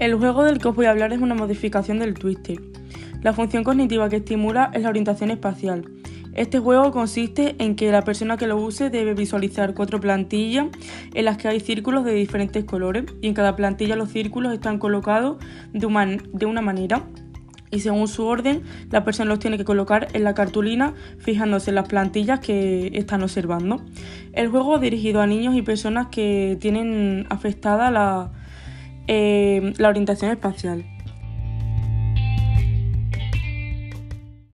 El juego del que os voy a hablar es una modificación del Twister. La función cognitiva que estimula es la orientación espacial. Este juego consiste en que la persona que lo use debe visualizar cuatro plantillas en las que hay círculos de diferentes colores y en cada plantilla los círculos están colocados de, una manera y según su orden la persona los tiene que colocar en la cartulina fijándose en las plantillas que están observando. El juego es dirigido a niños y personas que tienen afectada la eh, la orientación espacial.